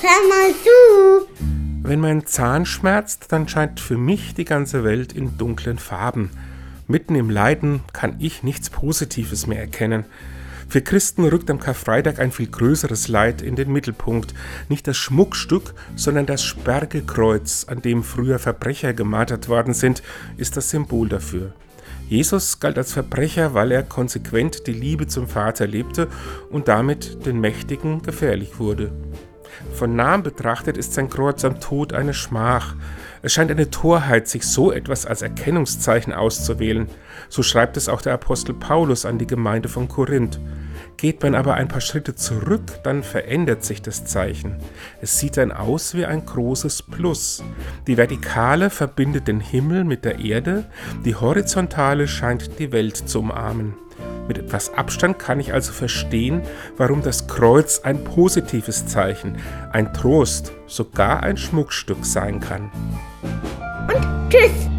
Hör mal zu. Wenn mein Zahn schmerzt, dann scheint für mich die ganze Welt in dunklen Farben. Mitten im Leiden kann ich nichts Positives mehr erkennen. Für Christen rückt am Karfreitag ein viel größeres Leid in den Mittelpunkt. Nicht das Schmuckstück, sondern das Sperrgekreuz, an dem früher Verbrecher gemartert worden sind, ist das Symbol dafür. Jesus galt als Verbrecher, weil er konsequent die Liebe zum Vater lebte und damit den Mächtigen gefährlich wurde. Von nahem betrachtet ist sein Kreuz am Tod eine Schmach. Es scheint eine Torheit, sich so etwas als Erkennungszeichen auszuwählen. So schreibt es auch der Apostel Paulus an die Gemeinde von Korinth. Geht man aber ein paar Schritte zurück, dann verändert sich das Zeichen. Es sieht dann aus wie ein großes Plus. Die Vertikale verbindet den Himmel mit der Erde, die Horizontale scheint die Welt zu umarmen. Mit etwas Abstand kann ich also verstehen, warum das Kreuz ein positives Zeichen, ein Trost, sogar ein Schmuckstück sein kann. Und tschüss.